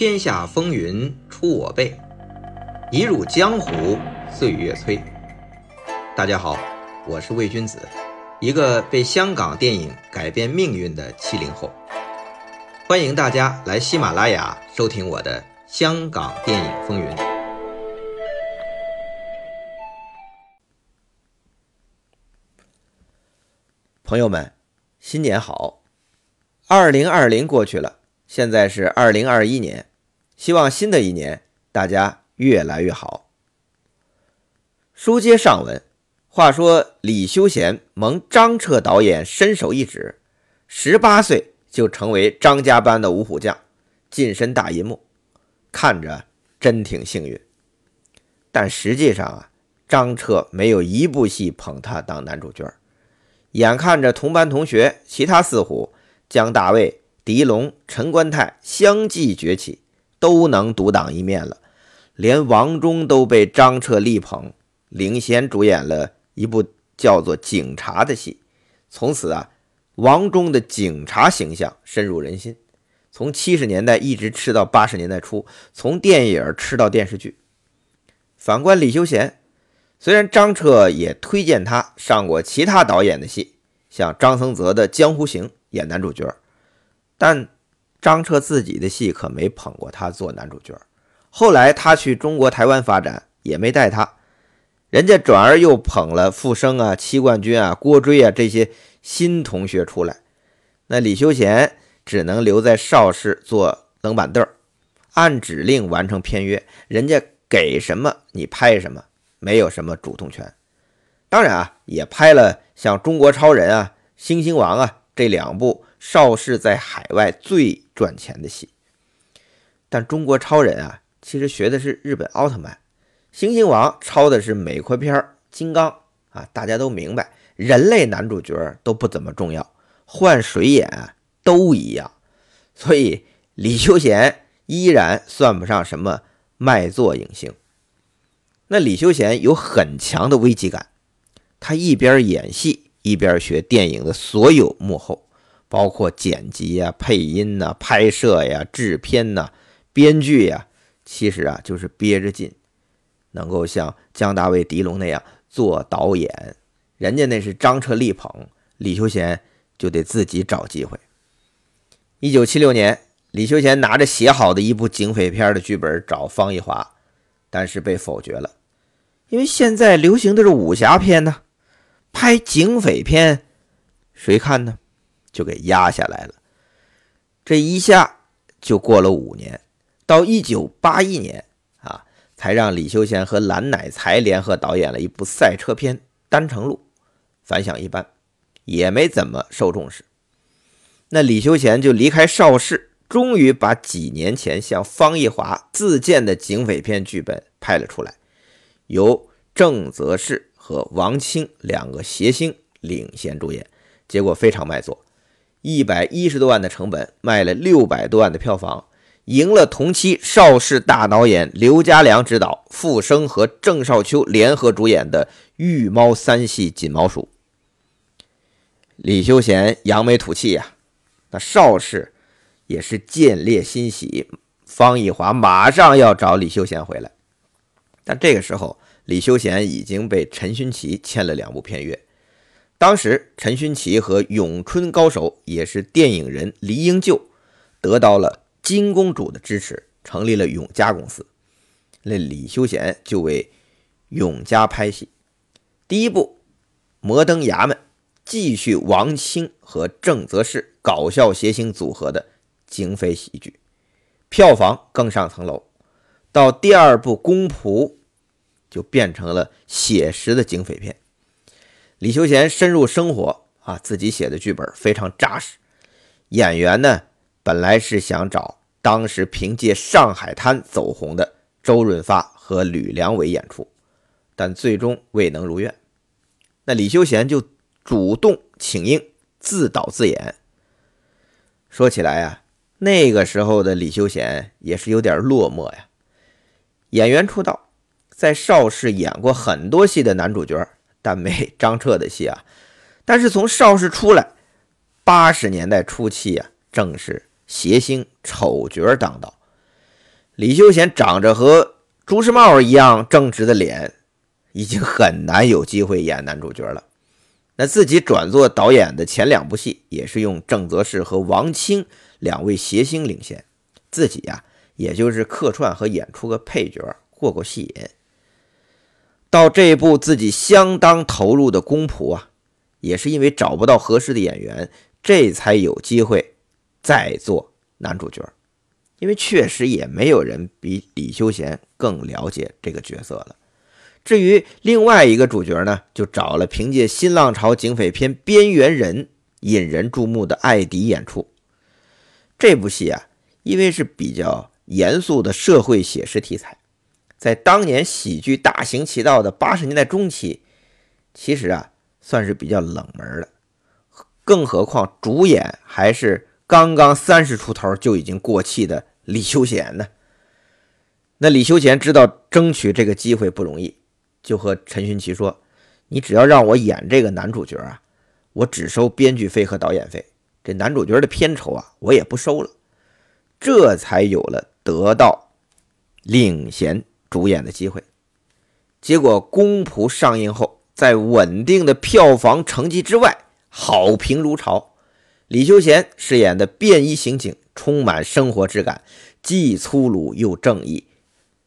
天下风云出我辈，一入江湖岁月催。大家好，我是魏君子，一个被香港电影改变命运的七零后。欢迎大家来喜马拉雅收听我的《香港电影风云》。朋友们，新年好！二零二零过去了，现在是二零二一年，希望新的一年大家越来越好。书接上文，话说李修贤蒙张彻导演伸手一指，十八岁就成为张家班的五虎将，晋身大银幕，看着真挺幸运。但实际上啊，张彻没有一部戏捧他当男主角。眼看着同班同学其他四虎江大卫、狄龙、陈观泰相继崛起，都能独当一面了，连王中都被张彻力捧，领衔主演了一部叫做《警察》的戏。从此啊，王中的警察形象深入人心，从七十年代一直吃到八十年代初，从电影吃到电视剧。反观李修贤。虽然张彻也推荐他上过其他导演的戏，像张僧泽的《江湖行》演男主角，但张彻自己的戏可没捧过他做男主角。后来他去中国台湾发展，也没带他，人家转而又捧了傅生啊、戚冠军啊、郭追啊这些新同学出来。那李修贤只能留在邵氏做冷板凳，按指令完成片约，人家给什么你拍什么。没有什么主动权，当然啊，也拍了像《中国超人》啊、《星星王》啊这两部邵氏在海外最赚钱的戏。但《中国超人》啊，其实学的是日本奥特曼，《星星王》抄的是美国片《金刚》啊。大家都明白，人类男主角都不怎么重要，换谁演啊都一样。所以李修贤依然算不上什么卖座影星。那李修贤有很强的危机感，他一边演戏一边学电影的所有幕后，包括剪辑呀、配音呐、拍摄呀、制片呐、编剧呀，其实啊就是憋着劲，能够像姜大卫、狄龙那样做导演，人家那是张彻力捧，李修贤就得自己找机会。一九七六年，李修贤拿着写好的一部警匪片的剧本找方逸华，但是被否决了。因为现在流行的是武侠片呢，拍警匪片，谁看呢？就给压下来了。这一下就过了五年，到一九八一年啊，才让李修贤和蓝乃才联合导演了一部赛车片《单程路》，反响一般，也没怎么受重视。那李修贤就离开邵氏，终于把几年前向方逸华自荐的警匪片剧本拍了出来。由郑则仕和王青两个谐星领衔主演，结果非常卖座，一百一十多万的成本卖了六百多万的票房，赢了同期邵氏大导演刘家良执导、傅声和郑少秋联合主演的《御猫三系锦毛鼠》。李修贤扬眉吐气呀，那邵氏也是见猎欣喜，方逸华马上要找李修贤回来。但这个时候，李修贤已经被陈勋奇签了两部片约。当时，陈勋奇和咏春高手也是电影人黎英旧得到了金公主的支持，成立了永嘉公司。那李修贤就为永嘉拍戏。第一部《摩登衙门》继续王清和郑则仕搞笑谐星组合的警匪喜剧，票房更上层楼。到第二部《公仆》，就变成了写实的警匪片。李修贤深入生活啊，自己写的剧本非常扎实。演员呢，本来是想找当时凭借《上海滩》走红的周润发和吕良伟演出，但最终未能如愿。那李修贤就主动请缨，自导自演。说起来啊，那个时候的李修贤也是有点落寞呀。演员出道，在邵氏演过很多戏的男主角，但没张彻的戏啊。但是从邵氏出来，八十年代初期啊，正是谐星丑角当道。李修贤长着和朱时茂一样正直的脸，已经很难有机会演男主角了。那自己转做导演的前两部戏，也是用郑则仕和王清两位谐星领衔，自己呀，也就是客串和演出个配角，过过戏瘾。到这部自己相当投入的《公仆》啊，也是因为找不到合适的演员，这才有机会再做男主角。因为确实也没有人比李修贤更了解这个角色了。至于另外一个主角呢，就找了凭借新浪潮警匪片《边缘人》引人注目的艾迪演出。这部戏啊，因为是比较严肃的社会写实题材，在当年喜剧大行其道的八十年代中期，其实啊算是比较冷门的。更何况主演还是刚刚三十出头就已经过气的李修贤呢。那李修贤知道争取这个机会不容易。就和陈勋奇说：“你只要让我演这个男主角啊，我只收编剧费和导演费，这男主角的片酬啊，我也不收了。”这才有了得到领衔主演的机会。结果《公仆》上映后，在稳定的票房成绩之外，好评如潮。李修贤饰演的便衣刑警充满生活质感，既粗鲁又正义。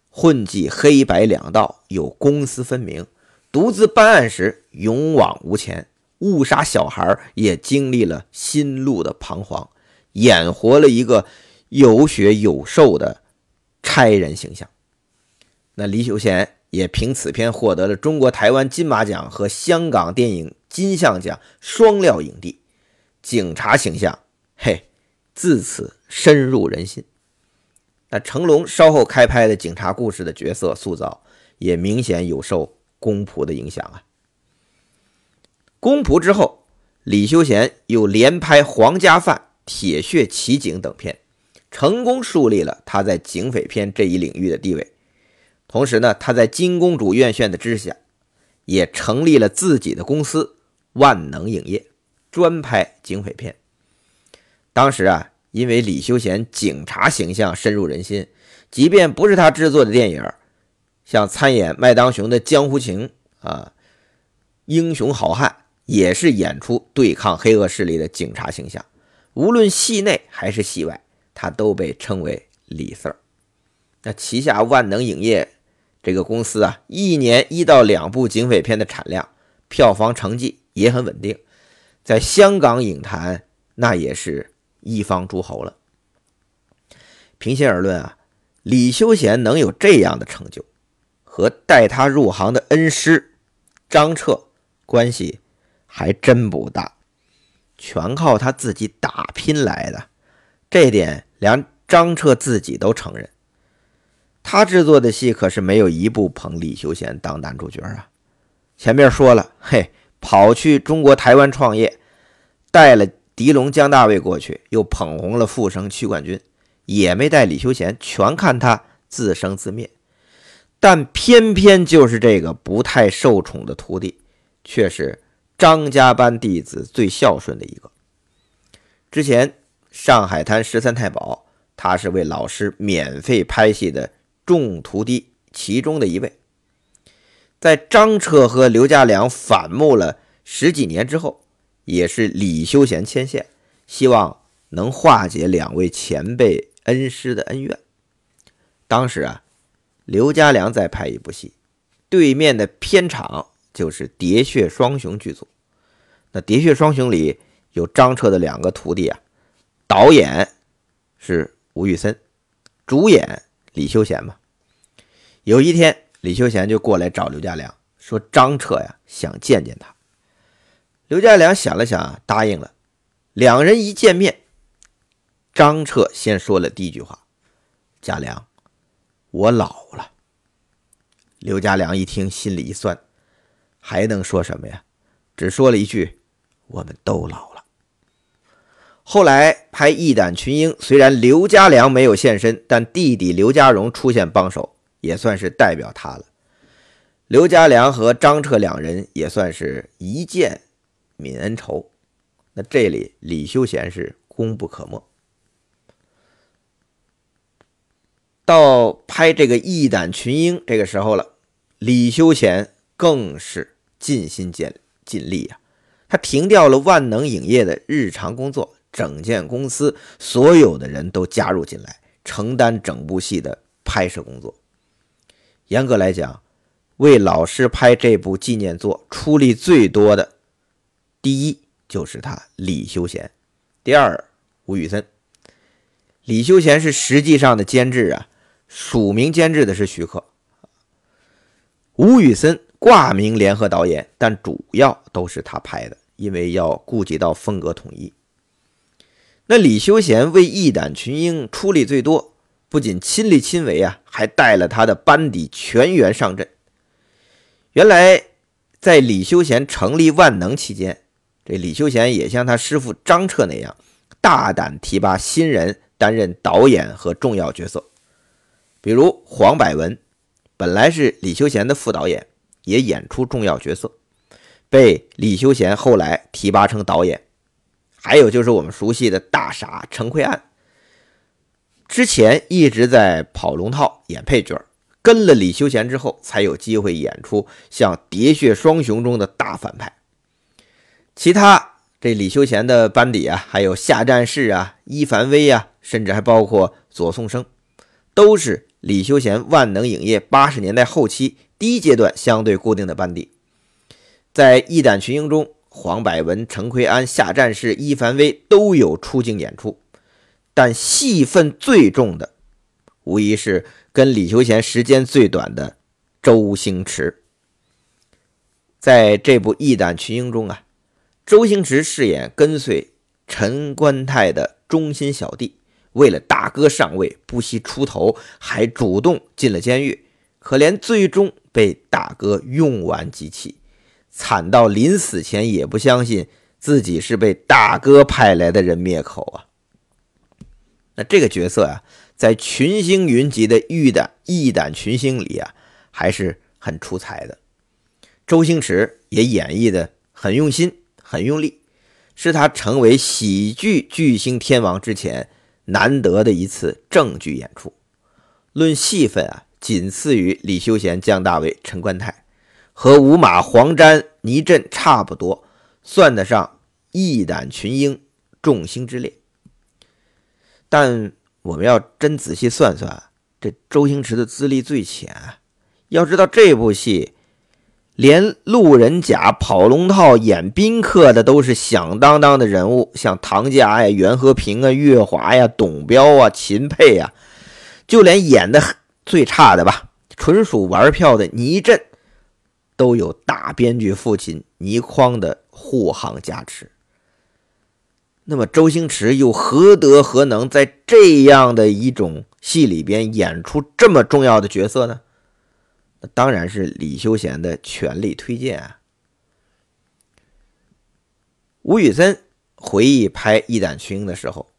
混迹黑白两道，有公私分明；独自办案时勇往无前，误杀小孩也经历了心路的彷徨，演活了一个有血有肉的差人形象。那李修贤也凭此片获得了中国台湾金马奖和香港电影金像奖双料影帝。警察形象，嘿，自此深入人心。那成龙稍后开拍的警察故事的角色塑造，也明显有受公仆的影响啊。公仆之后，李修贤又连拍《皇家范》《铁血奇警》等片，成功树立了他在警匪片这一领域的地位。同时呢，他在金公主院线的支持下，也成立了自己的公司万能影业，专拍警匪片。当时啊。因为李修贤警察形象深入人心，即便不是他制作的电影，像参演麦当雄的《江湖情》啊，《英雄好汉》也是演出对抗黑恶势力的警察形象。无论戏内还是戏外，他都被称为李四儿。那旗下万能影业这个公司啊，一年一到两部警匪片的产量，票房成绩也很稳定，在香港影坛那也是。一方诸侯了。平心而论啊，李修贤能有这样的成就，和带他入行的恩师张彻关系还真不大，全靠他自己打拼来的。这点连张彻自己都承认。他制作的戏可是没有一部捧李修贤当男主角啊。前面说了，嘿，跑去中国台湾创业，带了。狄龙、江大卫过去，又捧红了富生、屈冠军，也没带李修贤，全看他自生自灭。但偏偏就是这个不太受宠的徒弟，却是张家班弟子最孝顺的一个。之前上海滩十三太保，他是为老师免费拍戏的众徒弟其中的一位。在张彻和刘家良反目了十几年之后。也是李修贤牵线，希望能化解两位前辈恩师的恩怨。当时啊，刘家良在拍一部戏，对面的片场就是《喋血双雄》剧组。那《喋血双雄》里有张彻的两个徒弟啊，导演是吴宇森，主演李修贤嘛。有一天，李修贤就过来找刘家良，说张彻呀想见见他。刘家良想了想，答应了。两人一见面，张彻先说了第一句话：“家良，我老了。”刘家良一听，心里一酸，还能说什么呀？只说了一句：“我们都老了。”后来拍《义胆群英》，虽然刘家良没有现身，但弟弟刘家荣出现帮手，也算是代表他了。刘家良和张彻两人也算是一见。泯恩仇，那这里李修贤是功不可没。到拍这个义胆群英这个时候了，李修贤更是尽心尽尽力啊。他停掉了万能影业的日常工作，整件公司所有的人都加入进来，承担整部戏的拍摄工作。严格来讲，为老师拍这部纪念作出力最多的，第一就是他李修贤，第二吴宇森。李修贤是实际上的监制啊，署名监制的是徐克，吴宇森挂名联合导演，但主要都是他拍的。因为要顾及到风格统一，那李修贤为义胆群英出力最多，不仅亲力亲为啊，还带了他的班底全员上阵。原来在李修贤成立万能期间，这李修贤也像他师傅张彻那样，大胆提拔新人担任导演和重要角色，比如黄百文，本来是李修贤的副导演，也演出重要角色。被李修贤后来提拔成导演，还有就是我们熟悉的大傻陈奎安，之前一直在跑龙套演配角，跟了李修贤之后，才有机会演出像《喋血双雄》中的大反派。其他这李修贤的班底啊，还有夏战士啊、伊凡威啊，甚至还包括左颂生，都是李修贤万能影业八十年代后期第一阶段相对固定的班底。在《义胆群英》中，黄百文、陈奎安、夏战士、伊凡威都有出镜演出，但戏份最重的，无疑是跟李修贤时间最短的周星驰。在这部《义胆群英》中啊，周星驰饰演跟随陈官泰的忠心小弟，为了大哥上位，不惜出头，还主动进了监狱，可怜最终被大哥用完即弃。惨到临死前也不相信自己是被大哥派来的人灭口啊！那这个角色啊，在群星云集的《玉胆义胆群星》里啊，还是很出彩的。周星驰也演绎的很用心、很用力，是他成为喜剧巨星天王之前难得的一次正剧演出。论戏份啊，仅次于李修贤、姜大卫、陈观泰。和五马、黄沾、倪震差不多，算得上义胆群英、众星之列。但我们要真仔细算算，这周星驰的资历最浅。要知道这部戏，连路人甲、跑龙套、演宾客的都是响当当的人物，像唐家呀、袁和平啊、岳华呀、董彪啊、秦沛呀，就连演的最差的吧，纯属玩票的倪震。都有大编剧父亲倪匡的护航加持。那么周星驰又何德何能，在这样的一种戏里边演出这么重要的角色呢？那当然是李修贤的全力推荐啊。吴宇森回忆拍《义胆群英》的时候，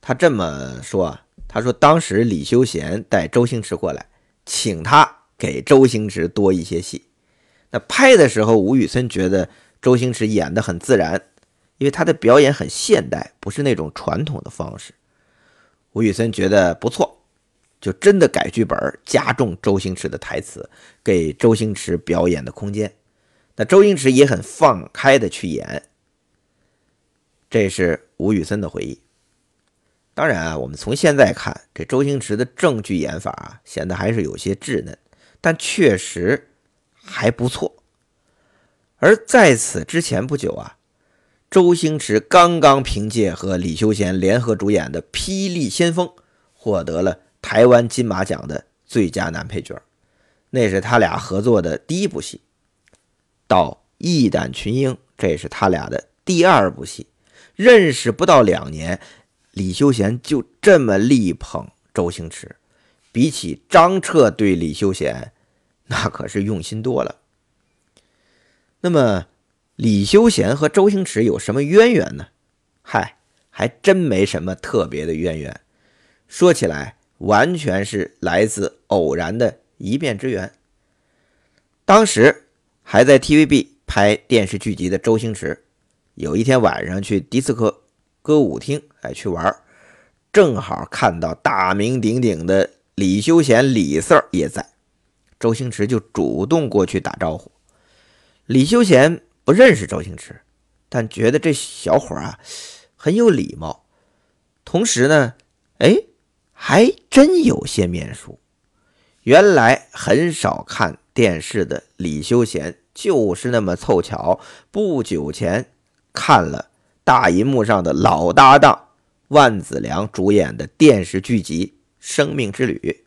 他这么说：“他说当时李修贤带周星驰过来，请他。”给周星驰多一些戏。那拍的时候，吴宇森觉得周星驰演的很自然，因为他的表演很现代，不是那种传统的方式。吴宇森觉得不错，就真的改剧本，加重周星驰的台词，给周星驰表演的空间。那周星驰也很放开的去演。这是吴宇森的回忆。当然啊，我们从现在看，这周星驰的正剧演法啊，显得还是有些稚嫩。但确实还不错。而在此之前不久啊，周星驰刚刚凭借和李修贤联合主演的《霹雳先锋》获得了台湾金马奖的最佳男配角，那是他俩合作的第一部戏。到《义胆群英》，这是他俩的第二部戏。认识不到两年，李修贤就这么力捧周星驰。比起张彻对李修贤，那可是用心多了。那么，李修贤和周星驰有什么渊源呢？嗨，还真没什么特别的渊源。说起来，完全是来自偶然的一面之缘。当时还在 TVB 拍电视剧集的周星驰，有一天晚上去迪斯科歌舞厅，哎，去玩正好看到大名鼎鼎的。李修贤、李 Sir 也在，周星驰就主动过去打招呼。李修贤不认识周星驰，但觉得这小伙啊很有礼貌，同时呢，哎，还真有些面熟。原来很少看电视的李修贤，就是那么凑巧，不久前看了大银幕上的老搭档万梓良主演的电视剧集《生命之旅》，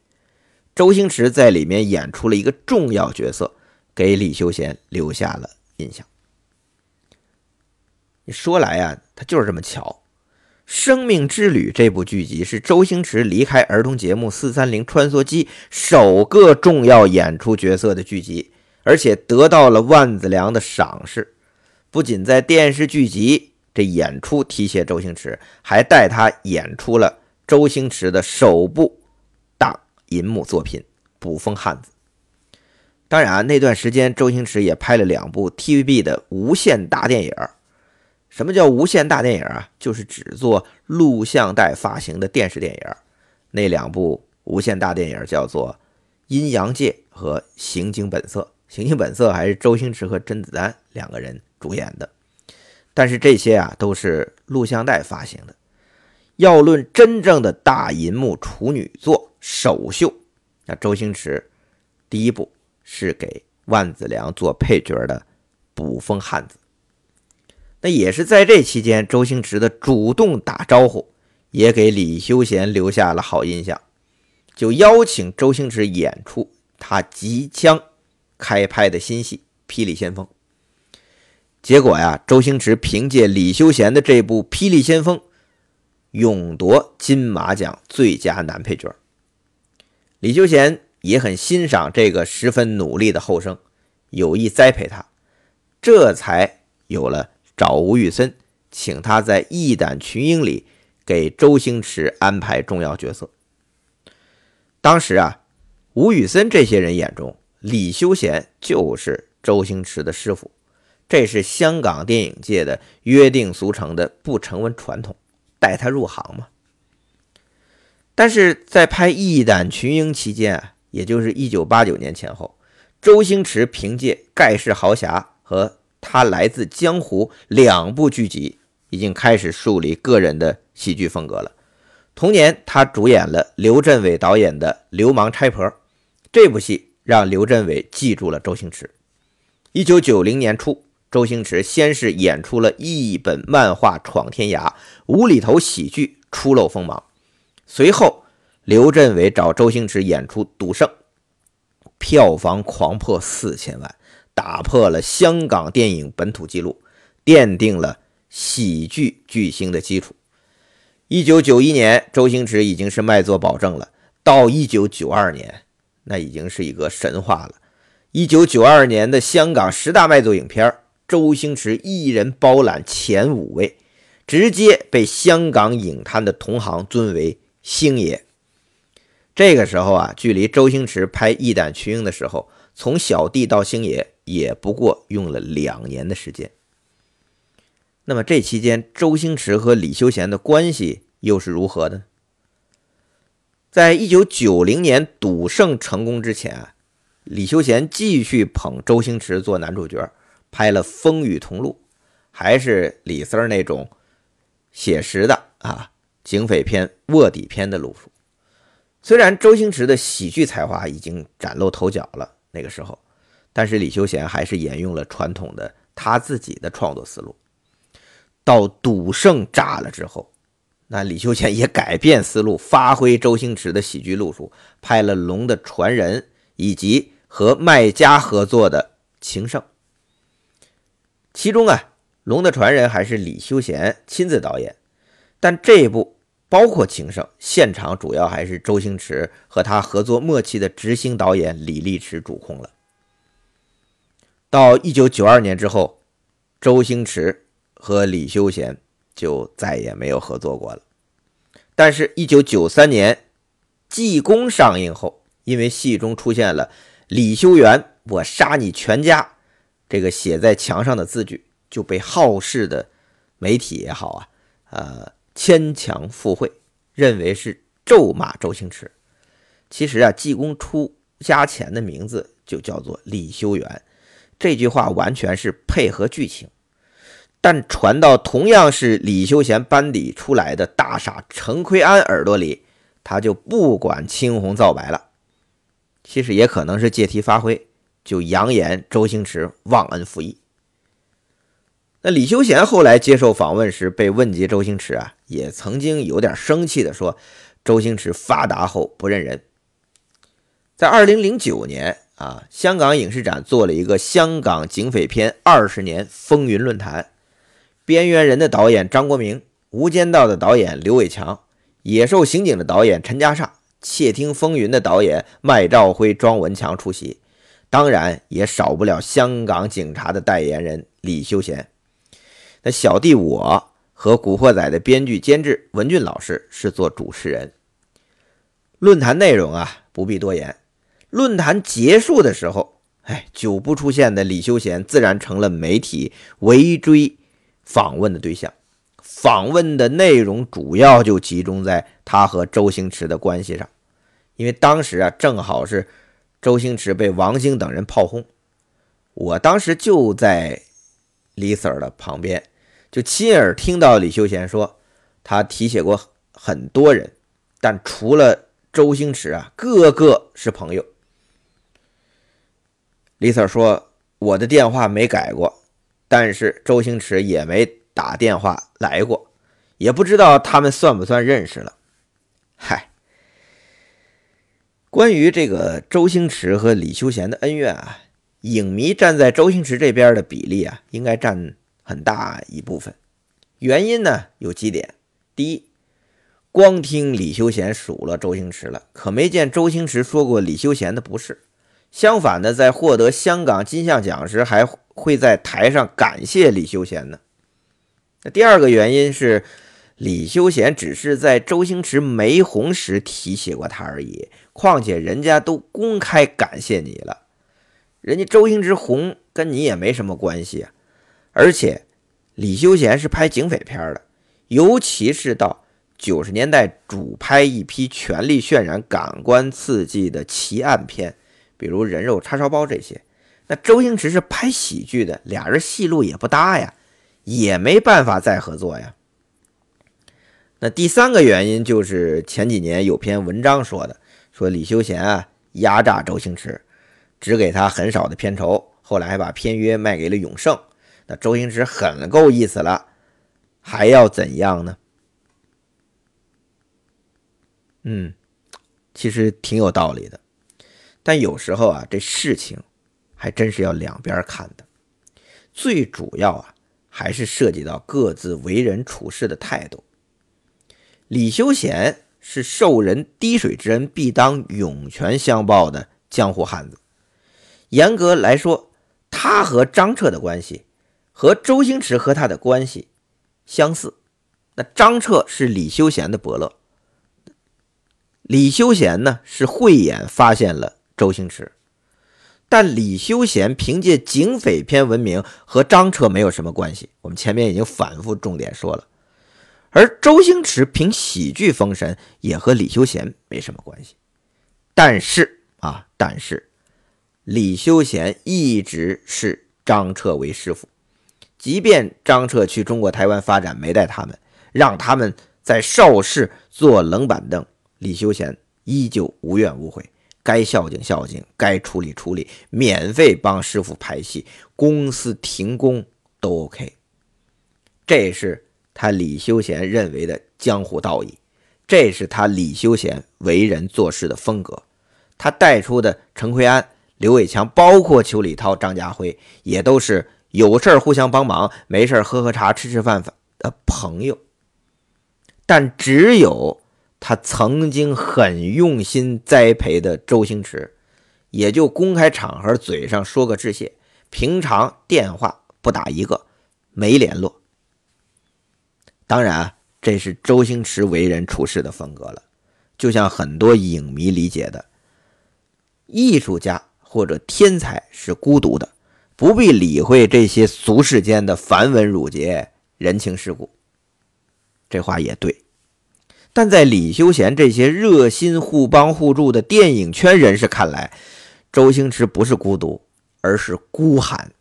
周星驰在里面演出了一个重要角色，给李修贤留下了印象。你说来啊，他就是这么巧。《生命之旅》这部剧集是周星驰离开儿童节目《四三零穿梭机》首个重要演出角色的剧集，而且得到了万梓良的赏识。不仅在电视剧集这演出提携周星驰，还带他演出了周星驰的首部银幕作品《捕风汉子》。当然，那段时间周星驰也拍了两部 TVB 的无线大电影。什么叫无线大电影啊？就是只做录像带发行的电视电影。那两部无线大电影叫做《阴阳界》和《刑警本色》。《刑警本色》还是周星驰和甄子丹两个人主演的。但是这些啊都是录像带发行的。要论真正的大银幕处女作首秀，那周星驰第一部是给万梓良做配角的《捕风汉子》。那也是在这期间，周星驰的主动打招呼，也给李修贤留下了好印象，就邀请周星驰演出他即将开拍的新戏《霹雳先锋》。结果呀，周星驰凭借李修贤的这部《霹雳先锋》，勇夺金马奖最佳男配角。李修贤也很欣赏这个十分努力的后生，有意栽培他，这才有了。找吴宇森，请他在《义胆群英》里给周星驰安排重要角色。当时啊，吴宇森这些人眼中，李修贤就是周星驰的师傅，这是香港电影界的约定俗成的不成文传统，带他入行嘛。但是在拍《义胆群英》期间啊，也就是一九八九年前后，周星驰凭借《盖世豪侠》和他来自江湖两部剧集已经开始树立个人的喜剧风格了。同年，他主演了刘镇伟导演的《流氓差婆》，这部戏让刘镇伟记住了周星驰。一九九零年初，周星驰先是演出了一本漫画《闯天涯》，无厘头喜剧初露锋芒。随后，刘镇伟找周星驰演出《赌圣》，票房狂破四千万。打破了香港电影本土纪录，奠定了喜剧巨星的基础。一九九一年，周星驰已经是卖座保证了。到一九九二年，那已经是一个神话了。一九九二年的香港十大卖座影片，周星驰一人包揽前五位，直接被香港影坛的同行尊为星爷。这个时候啊，距离周星驰拍《义胆群英》的时候，从小弟到星爷。也不过用了两年的时间。那么这期间，周星驰和李修贤的关系又是如何的？在一九九零年《赌圣》成功之前啊，李修贤继续捧周星驰做男主角，拍了《风雨同路》，还是李三那种写实的啊警匪片、卧底片的路数。虽然周星驰的喜剧才华已经崭露头角了，那个时候。但是李修贤还是沿用了传统的他自己的创作思路。到赌圣炸了之后，那李修贤也改变思路，发挥周星驰的喜剧路数，拍了《龙的传人》以及和麦家合作的《情圣》。其中啊，《龙的传人》还是李修贤亲自导演，但这一部包括《情圣》，现场主要还是周星驰和他合作默契的执行导演李立驰主控了。到一九九二年之后，周星驰和李修贤就再也没有合作过了。但是，一九九三年《济公》上映后，因为戏中出现了“李修缘，我杀你全家”这个写在墙上的字句，就被好事的媒体也好啊，呃，牵强附会，认为是咒骂周星驰。其实啊，济公出家前的名字就叫做李修缘。这句话完全是配合剧情，但传到同样是李修贤班底出来的大傻陈奎安耳朵里，他就不管青红皂白了。其实也可能是借题发挥，就扬言周星驰忘恩负义。那李修贤后来接受访问时被问及周星驰啊，也曾经有点生气的说：“周星驰发达后不认人。”在二零零九年啊，香港影视展做了一个香港警匪片二十年风云论坛，《边缘人》的导演张国明，《无间道》的导演刘伟强，《野兽刑警》的导演陈嘉上，《窃听风云》的导演麦兆辉、庄文强出席，当然也少不了香港警察的代言人李修贤。那小弟我和《古惑仔》的编剧监制文俊老师是做主持人。论坛内容啊，不必多言。论坛结束的时候，哎，久不出现的李修贤自然成了媒体围追访问的对象。访问的内容主要就集中在他和周星驰的关系上，因为当时啊，正好是周星驰被王晶等人炮轰，我当时就在李 Sir 的旁边。就亲耳听到李修贤说，他提携过很多人，但除了周星驰啊，个个是朋友。李 Sir 说：“我的电话没改过，但是周星驰也没打电话来过，也不知道他们算不算认识了。”嗨，关于这个周星驰和李修贤的恩怨啊，影迷站在周星驰这边的比例啊，应该占。很大一部分原因呢有几点：第一，光听李修贤数了周星驰了，可没见周星驰说过李修贤的不是。相反的，在获得香港金像奖时，还会在台上感谢李修贤呢。那第二个原因是，李修贤只是在周星驰没红时提携过他而已。况且人家都公开感谢你了，人家周星驰红跟你也没什么关系啊。而且，李修贤是拍警匪片的，尤其是到九十年代主拍一批权力渲染、感官刺激的奇案片，比如《人肉叉烧包》这些。那周星驰是拍喜剧的，俩人戏路也不搭呀，也没办法再合作呀。那第三个原因就是前几年有篇文章说的，说李修贤啊压榨周星驰，只给他很少的片酬，后来还把片约卖给了永盛。那周星驰很够意思了，还要怎样呢？嗯，其实挺有道理的，但有时候啊，这事情还真是要两边看的。最主要啊，还是涉及到各自为人处事的态度。李修贤是受人滴水之恩必当涌泉相报的江湖汉子，严格来说，他和张彻的关系。和周星驰和他的关系相似，那张彻是李修贤的伯乐，李修贤呢是慧眼发现了周星驰，但李修贤凭借警匪片闻名，和张彻没有什么关系。我们前面已经反复重点说了，而周星驰凭喜剧封神，也和李修贤没什么关系。但是啊，但是李修贤一直视张彻为师傅。即便张彻去中国台湾发展没带他们，让他们在邵氏坐冷板凳，李修贤依旧无怨无悔，该孝敬孝敬，该处理处理，免费帮师傅排戏，公司停工都 OK。这是他李修贤认为的江湖道义，这是他李修贤为人做事的风格。他带出的陈奎安、刘伟强，包括邱礼涛、张家辉，也都是。有事儿互相帮忙，没事儿喝喝茶、吃吃饭饭的朋友。但只有他曾经很用心栽培的周星驰，也就公开场合嘴上说个致谢，平常电话不打一个，没联络。当然，这是周星驰为人处事的风格了。就像很多影迷理解的，艺术家或者天才是孤独的。不必理会这些俗世间的繁文缛节、人情世故，这话也对。但在李修贤这些热心互帮互助的电影圈人士看来，周星驰不是孤独，而是孤寒。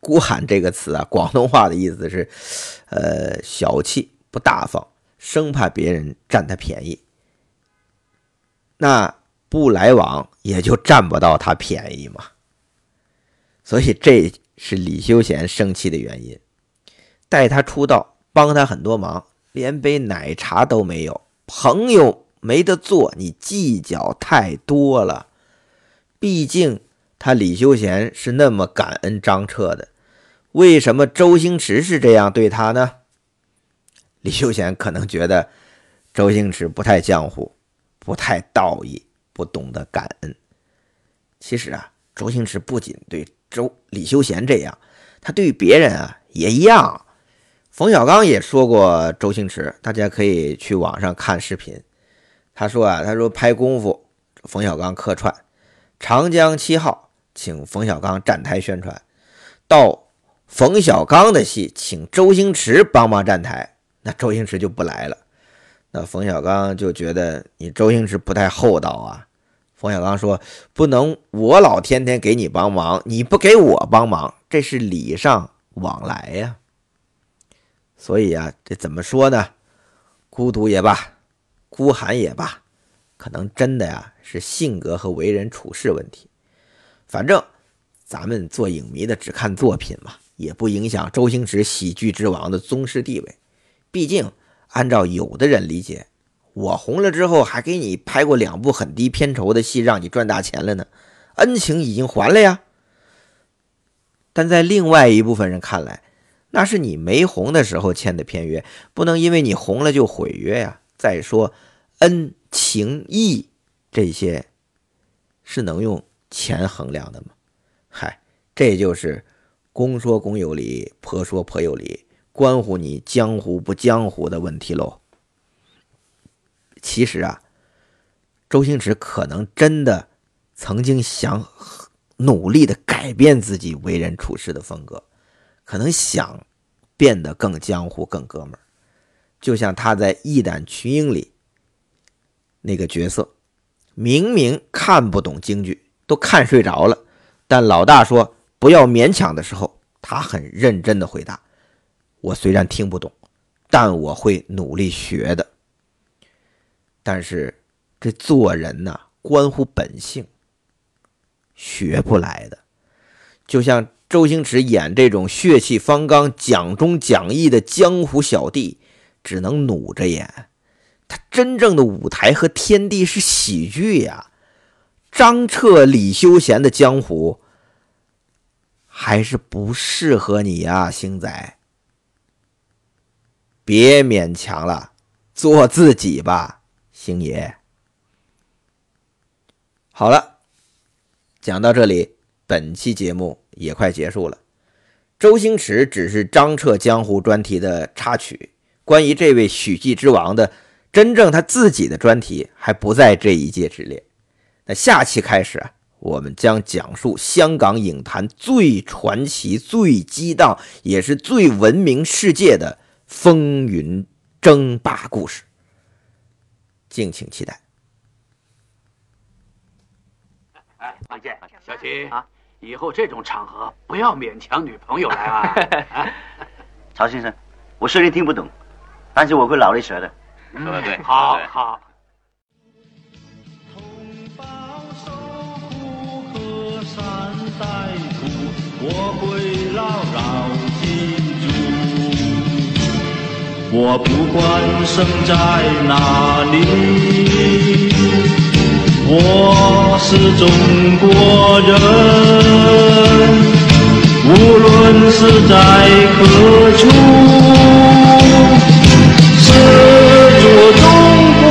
孤寒这个词啊，广东话的意思是，呃，小气不大方，生怕别人占他便宜。那不来往也就占不到他便宜嘛。所以这是李修贤生气的原因。带他出道，帮他很多忙，连杯奶茶都没有，朋友没得做，你计较太多了。毕竟他李修贤是那么感恩张彻的。为什么周星驰是这样对他呢？李修贤可能觉得周星驰不太江湖，不太道义，不懂得感恩。其实啊，周星驰不仅对周李修贤这样，他对于别人啊也一样。冯小刚也说过周星驰，大家可以去网上看视频。他说啊，他说拍功夫，冯小刚客串《长江七号》，请冯小刚站台宣传，到。冯小刚的戏，请周星驰帮忙站台，那周星驰就不来了。那冯小刚就觉得你周星驰不太厚道啊。冯小刚说：“不能我老天天给你帮忙，你不给我帮忙，这是礼尚往来呀。”所以啊，这怎么说呢？孤独也罢，孤寒也罢，可能真的呀是性格和为人处事问题。反正咱们做影迷的只看作品嘛。也不影响周星驰喜剧之王的宗师地位。毕竟，按照有的人理解，我红了之后还给你拍过两部很低片酬的戏，让你赚大钱了呢，恩情已经还了呀。但在另外一部分人看来，那是你没红的时候签的片约，不能因为你红了就毁约呀。再说，恩情义这些是能用钱衡量的吗？嗨，这就是。公说公有理，婆说婆有理，关乎你江湖不江湖的问题喽。其实啊，周星驰可能真的曾经想努力的改变自己为人处事的风格，可能想变得更江湖、更哥们儿。就像他在《义胆群英》里那个角色，明明看不懂京剧，都看睡着了，但老大说。不要勉强的时候，他很认真的回答：“我虽然听不懂，但我会努力学的。但是这做人呐，关乎本性，学不来的。就像周星驰演这种血气方刚、讲忠讲义的江湖小弟，只能努着演。他真正的舞台和天地是喜剧呀。张彻、李修贤的江湖。”还是不适合你呀，星仔。别勉强了，做自己吧，星爷。好了，讲到这里，本期节目也快结束了。周星驰只是张彻江湖专题的插曲，关于这位喜剧之王的真正他自己的专题还不在这一届之列。那下期开始啊。我们将讲述香港影坛最传奇、最激荡，也是最闻名世界的风云争霸故事，敬请期待。哎，王健，小齐啊，以后这种场合不要勉强女朋友来啊。曹先生，我虽然听不懂，但是我会老力学的。说的对，好好。我会牢牢我不管生在哪里，我是中国人。无论是在何处，是做中国。